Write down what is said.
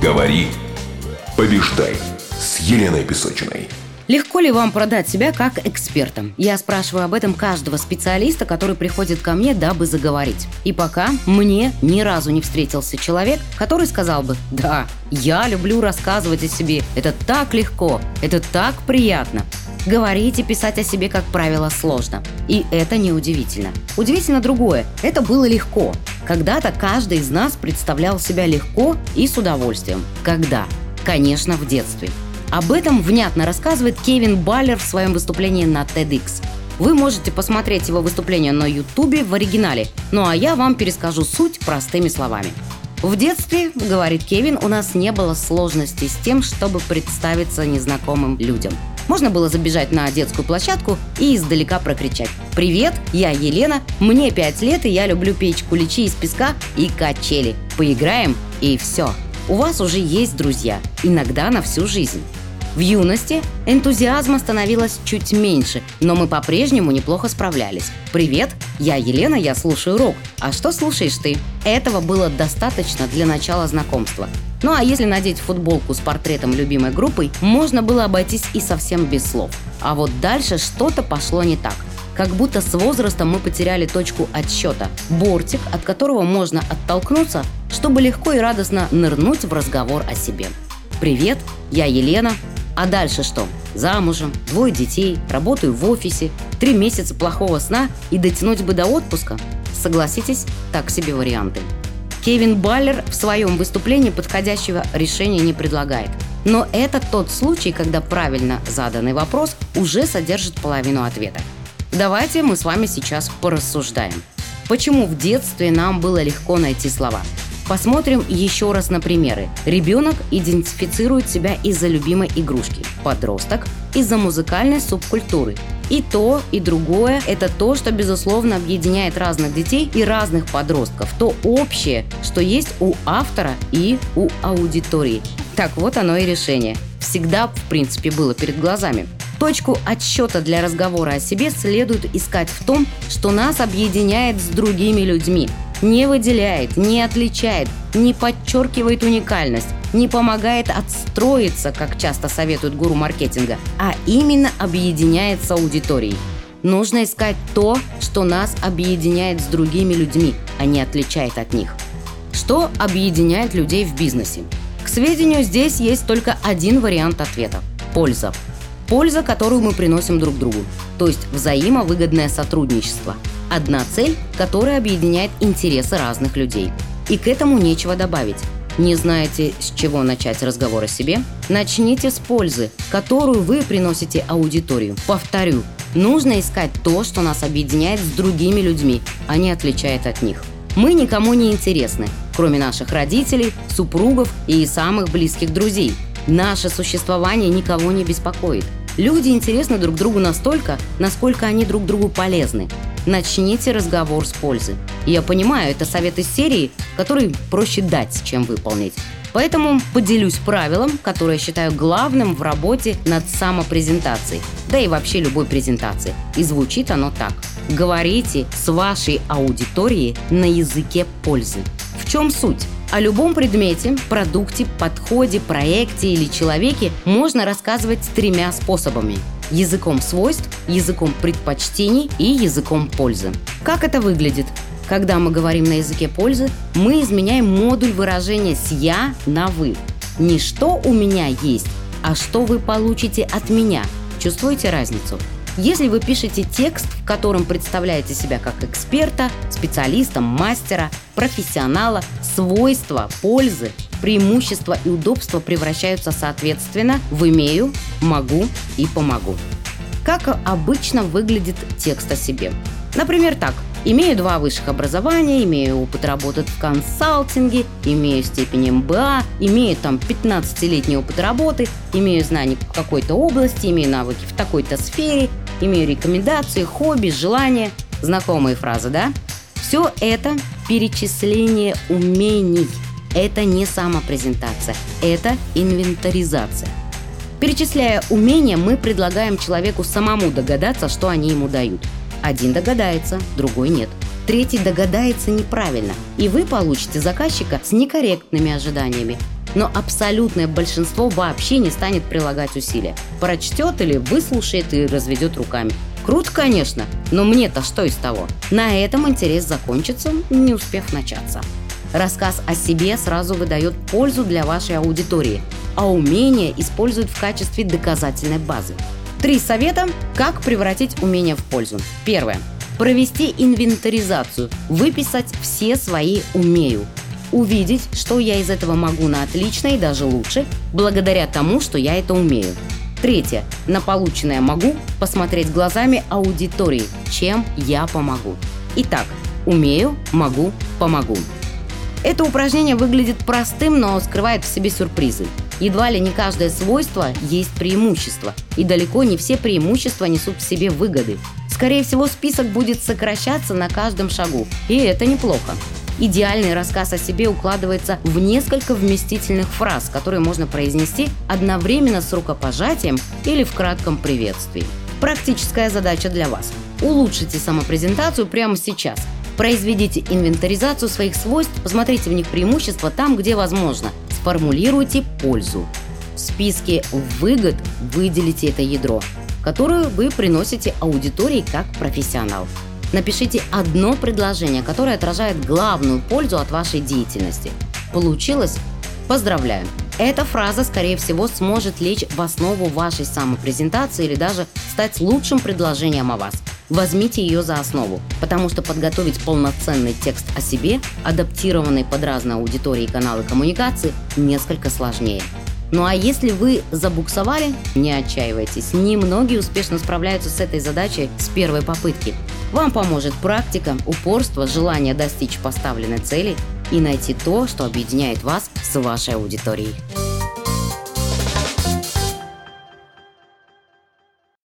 Говори, побеждай с Еленой Песочиной. Легко ли вам продать себя как эксперта? Я спрашиваю об этом каждого специалиста, который приходит ко мне, дабы заговорить. И пока мне ни разу не встретился человек, который сказал бы «Да, я люблю рассказывать о себе, это так легко, это так приятно». Говорить и писать о себе, как правило, сложно. И это неудивительно. Удивительно другое. Это было легко. Когда-то каждый из нас представлял себя легко и с удовольствием. Когда? Конечно, в детстве. Об этом внятно рассказывает Кевин Баллер в своем выступлении на TEDx. Вы можете посмотреть его выступление на Ютубе в оригинале, ну а я вам перескажу суть простыми словами. В детстве, говорит Кевин, у нас не было сложностей с тем, чтобы представиться незнакомым людям. Можно было забежать на детскую площадку и издалека прокричать «Привет, я Елена, мне 5 лет и я люблю печь куличи из песка и качели. Поиграем и все. У вас уже есть друзья, иногда на всю жизнь. В юности энтузиазма становилось чуть меньше, но мы по-прежнему неплохо справлялись. «Привет, я Елена, я слушаю рок. А что слушаешь ты?» Этого было достаточно для начала знакомства. Ну а если надеть футболку с портретом любимой группы, можно было обойтись и совсем без слов. А вот дальше что-то пошло не так. Как будто с возрастом мы потеряли точку отсчета. Бортик, от которого можно оттолкнуться, чтобы легко и радостно нырнуть в разговор о себе. «Привет, я Елена, а дальше что? Замужем, двое детей, работаю в офисе, три месяца плохого сна и дотянуть бы до отпуска? Согласитесь, так себе варианты. Кевин Баллер в своем выступлении подходящего решения не предлагает. Но это тот случай, когда правильно заданный вопрос уже содержит половину ответа. Давайте мы с вами сейчас порассуждаем. Почему в детстве нам было легко найти слова? Посмотрим еще раз на примеры. Ребенок идентифицирует себя из-за любимой игрушки, подросток – из-за музыкальной субкультуры. И то, и другое – это то, что, безусловно, объединяет разных детей и разных подростков. То общее, что есть у автора и у аудитории. Так вот оно и решение. Всегда, в принципе, было перед глазами. Точку отсчета для разговора о себе следует искать в том, что нас объединяет с другими людьми, не выделяет, не отличает, не подчеркивает уникальность, не помогает отстроиться, как часто советуют гуру маркетинга, а именно объединяет с аудиторией. Нужно искать то, что нас объединяет с другими людьми, а не отличает от них. Что объединяет людей в бизнесе? К сведению, здесь есть только один вариант ответа – польза. Польза, которую мы приносим друг другу, то есть взаимовыгодное сотрудничество – Одна цель, которая объединяет интересы разных людей. И к этому нечего добавить. Не знаете, с чего начать разговор о себе? Начните с пользы, которую вы приносите аудиторию. Повторю, нужно искать то, что нас объединяет с другими людьми, а не отличает от них. Мы никому не интересны, кроме наших родителей, супругов и самых близких друзей. Наше существование никого не беспокоит. Люди интересны друг другу настолько, насколько они друг другу полезны. Начните разговор с пользы. Я понимаю, это совет из серии, который проще дать, чем выполнить. Поэтому поделюсь правилом, которое считаю главным в работе над самопрезентацией, да и вообще любой презентации. И звучит оно так. Говорите с вашей аудиторией на языке пользы. В чем суть? О любом предмете, продукте, подходе, проекте или человеке можно рассказывать тремя способами языком свойств, языком предпочтений и языком пользы. Как это выглядит? Когда мы говорим на языке пользы, мы изменяем модуль выражения с «я» на «вы». Не что у меня есть, а что вы получите от меня. Чувствуете разницу? Если вы пишете текст, в котором представляете себя как эксперта, специалиста, мастера, профессионала, свойства, пользы, преимущества и удобства превращаются соответственно в «имею», «могу» и «помогу». Как обычно выглядит текст о себе? Например, так. Имею два высших образования, имею опыт работы в консалтинге, имею степень МБА, имею там 15-летний опыт работы, имею знания в какой-то области, имею навыки в такой-то сфере, имею рекомендации, хобби, желания. Знакомые фразы, да? Все это перечисление умений – это не самопрезентация, это инвентаризация. Перечисляя умения, мы предлагаем человеку самому догадаться, что они ему дают. Один догадается, другой нет. Третий догадается неправильно, и вы получите заказчика с некорректными ожиданиями. Но абсолютное большинство вообще не станет прилагать усилия. Прочтет или выслушает и разведет руками. Круто, конечно, но мне-то что из того? На этом интерес закончится, не успев начаться. Рассказ о себе сразу выдает пользу для вашей аудитории, а умение используют в качестве доказательной базы. Три совета, как превратить умение в пользу. Первое. Провести инвентаризацию, выписать все свои «умею», увидеть, что я из этого могу на отлично и даже лучше, благодаря тому, что я это умею. Третье. На полученное могу посмотреть глазами аудитории, чем я помогу. Итак, умею, могу, помогу. Это упражнение выглядит простым, но скрывает в себе сюрпризы. Едва ли не каждое свойство есть преимущество, и далеко не все преимущества несут в себе выгоды. Скорее всего, список будет сокращаться на каждом шагу, и это неплохо. Идеальный рассказ о себе укладывается в несколько вместительных фраз, которые можно произнести одновременно с рукопожатием или в кратком приветствии. Практическая задача для вас. Улучшите самопрезентацию прямо сейчас. Произведите инвентаризацию своих свойств, посмотрите в них преимущества там, где возможно. Сформулируйте пользу. В списке выгод выделите это ядро, которое вы приносите аудитории как профессионал. Напишите одно предложение, которое отражает главную пользу от вашей деятельности. Получилось? Поздравляю! Эта фраза, скорее всего, сможет лечь в основу вашей самопрезентации или даже стать лучшим предложением о вас. Возьмите ее за основу, потому что подготовить полноценный текст о себе, адаптированный под разные аудитории и каналы коммуникации, несколько сложнее. Ну а если вы забуксовали, не отчаивайтесь. Немногие успешно справляются с этой задачей с первой попытки. Вам поможет практика, упорство, желание достичь поставленной цели и найти то, что объединяет вас с вашей аудиторией.